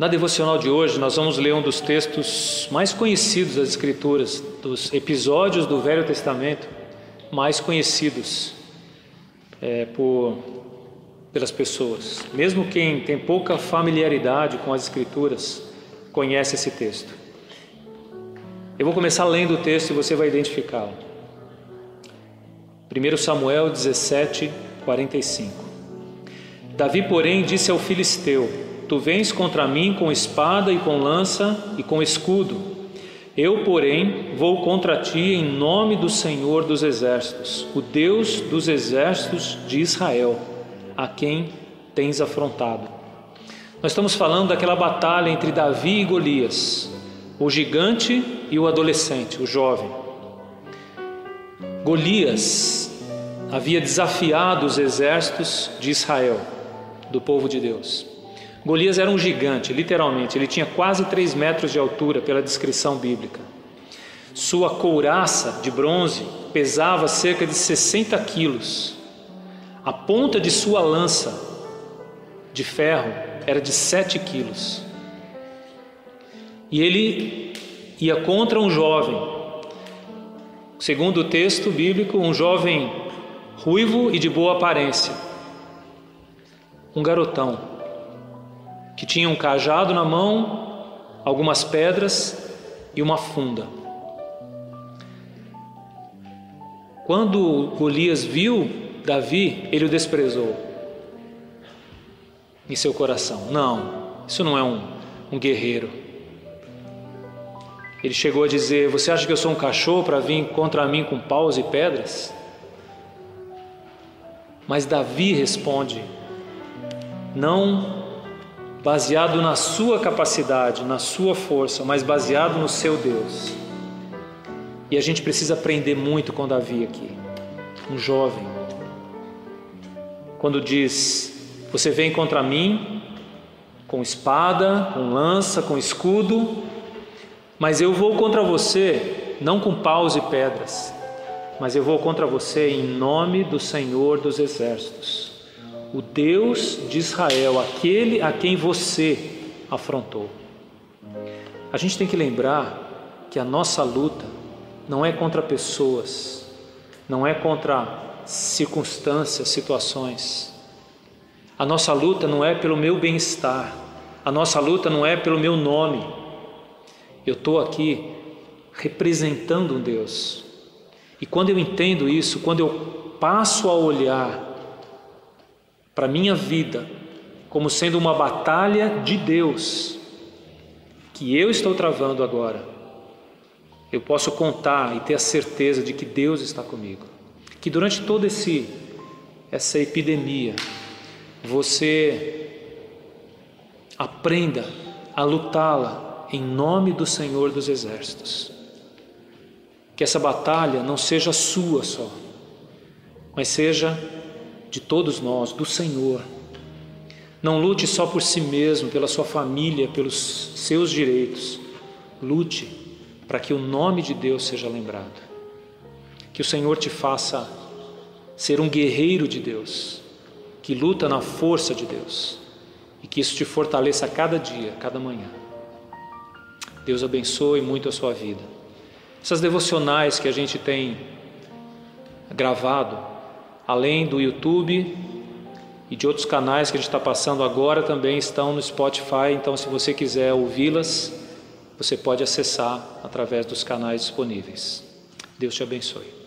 Na devocional de hoje, nós vamos ler um dos textos mais conhecidos das Escrituras, dos episódios do Velho Testamento mais conhecidos é, por, pelas pessoas. Mesmo quem tem pouca familiaridade com as Escrituras, conhece esse texto. Eu vou começar lendo o texto e você vai identificá-lo. 1 Samuel 17, 45. Davi, porém, disse ao filisteu: Tu vens contra mim com espada e com lança e com escudo. Eu, porém, vou contra ti em nome do Senhor dos Exércitos, o Deus dos exércitos de Israel, a quem tens afrontado. Nós estamos falando daquela batalha entre Davi e Golias, o gigante e o adolescente, o jovem. Golias havia desafiado os exércitos de Israel, do povo de Deus. Golias era um gigante, literalmente, ele tinha quase 3 metros de altura, pela descrição bíblica. Sua couraça de bronze pesava cerca de 60 quilos. A ponta de sua lança de ferro era de 7 quilos. E ele ia contra um jovem, segundo o texto bíblico, um jovem ruivo e de boa aparência, um garotão, que tinha um cajado na mão, algumas pedras e uma funda. Quando Golias viu Davi, ele o desprezou em seu coração. Não, isso não é um, um guerreiro. Ele chegou a dizer: Você acha que eu sou um cachorro para vir contra mim com paus e pedras? Mas Davi responde: Não baseado na sua capacidade, na sua força, mas baseado no seu Deus. E a gente precisa aprender muito com Davi aqui, um jovem. Quando diz: Você vem contra mim com espada, com lança, com escudo, mas eu vou contra você, não com paus e pedras, mas eu vou contra você em nome do Senhor dos Exércitos, o Deus de Israel, aquele a quem você afrontou. A gente tem que lembrar que a nossa luta não é contra pessoas, não é contra circunstâncias, situações. A nossa luta não é pelo meu bem-estar, a nossa luta não é pelo meu nome, eu estou aqui representando um Deus. E quando eu entendo isso, quando eu passo a olhar para a minha vida como sendo uma batalha de Deus, que eu estou travando agora, eu posso contar e ter a certeza de que Deus está comigo. Que durante toda esse essa epidemia você aprenda a lutá-la em nome do Senhor dos Exércitos. Que essa batalha não seja sua só, mas seja de todos nós, do Senhor. Não lute só por si mesmo, pela sua família, pelos seus direitos. Lute para que o nome de Deus seja lembrado. Que o Senhor te faça ser um guerreiro de Deus, que luta na força de Deus, e que isso te fortaleça a cada dia, cada manhã. Deus abençoe muito a sua vida. Essas devocionais que a gente tem gravado, além do YouTube e de outros canais que a gente está passando agora, também estão no Spotify. Então, se você quiser ouvi-las, você pode acessar através dos canais disponíveis. Deus te abençoe.